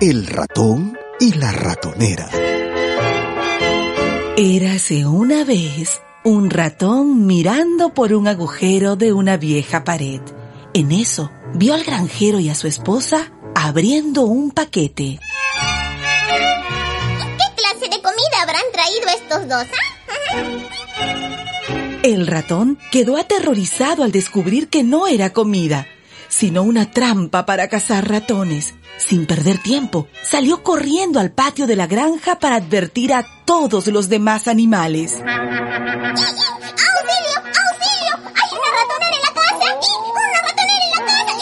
El ratón y la ratonera. Érase una vez un ratón mirando por un agujero de una vieja pared. En eso, vio al granjero y a su esposa abriendo un paquete. ¿Qué clase de comida habrán traído estos dos? ah? El ratón quedó aterrorizado al descubrir que no era comida, sino una trampa para cazar ratones. Sin perder tiempo, salió corriendo al patio de la granja para advertir a todos los demás animales. ¡Auxilio! ¡Auxilio! ¡Hay una ratonera en la casa! ¡Y ¡Una ratonera en la casa! ¡Y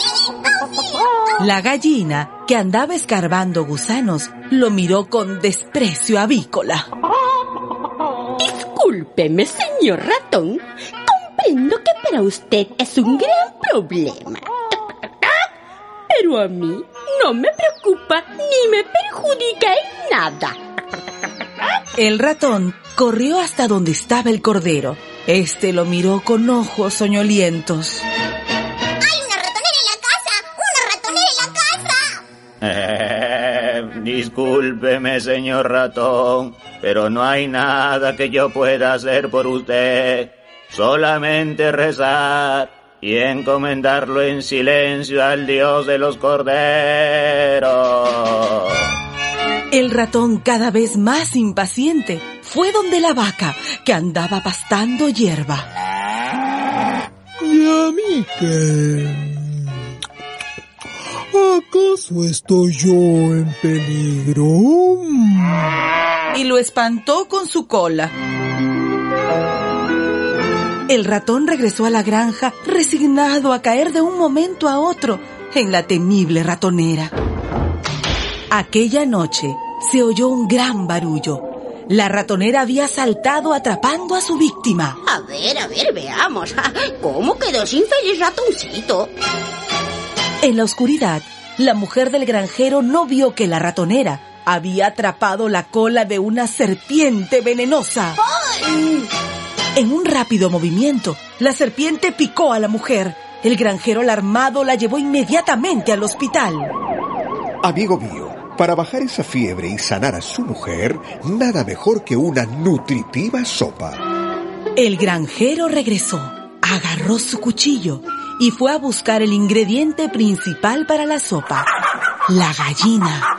¡Auxilio! La gallina, que andaba escarbando gusanos, lo miró con desprecio avícola. Discúlpeme, señor ratón. Comprendo que para usted es un gran problema. Pero a mí no me preocupa ni me perjudica en nada. El ratón corrió hasta donde estaba el cordero. Este lo miró con ojos soñolientos. ¡Hay una ratonera en la casa! ¡Una ratonera en la casa! Eh, discúlpeme, señor ratón, pero no hay nada que yo pueda hacer por usted. Solamente rezar y encomendarlo en silencio al Dios de los corderos. El ratón, cada vez más impaciente, fue donde la vaca, que andaba pastando hierba. ¿Y a mí qué? ¿Acaso estoy yo en peligro? Y lo espantó con su cola. El ratón regresó a la granja resignado a caer de un momento a otro en la temible ratonera. Aquella noche se oyó un gran barullo. La ratonera había saltado atrapando a su víctima. A ver, a ver, veamos. ¿Cómo quedó sin feliz ratoncito? En la oscuridad, la mujer del granjero no vio que la ratonera había atrapado la cola de una serpiente venenosa. En un rápido movimiento, la serpiente picó a la mujer. El granjero alarmado la llevó inmediatamente al hospital. Amigo mío, para bajar esa fiebre y sanar a su mujer, nada mejor que una nutritiva sopa. El granjero regresó, agarró su cuchillo y fue a buscar el ingrediente principal para la sopa, la gallina.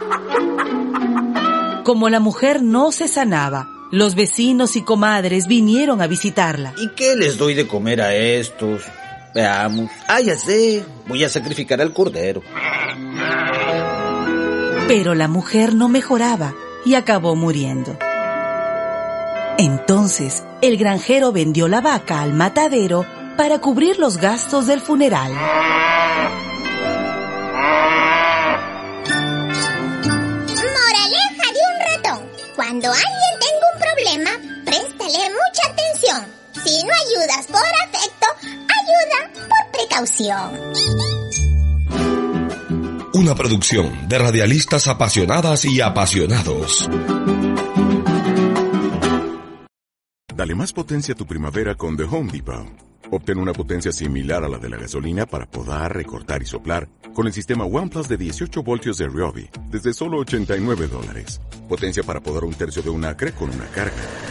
Como la mujer no se sanaba, los vecinos y comadres vinieron a visitarla. ¿Y qué les doy de comer a estos? Veamos. Ah, ya sé. Voy a sacrificar al cordero. Pero la mujer no mejoraba y acabó muriendo. Entonces, el granjero vendió la vaca al matadero para cubrir los gastos del funeral. Una producción de radialistas apasionadas y apasionados. Dale más potencia a tu primavera con The Home Depot. Obtén una potencia similar a la de la gasolina para podar, recortar y soplar con el sistema OnePlus de 18 voltios de Ryobi desde solo 89 dólares. Potencia para podar un tercio de un acre con una carga.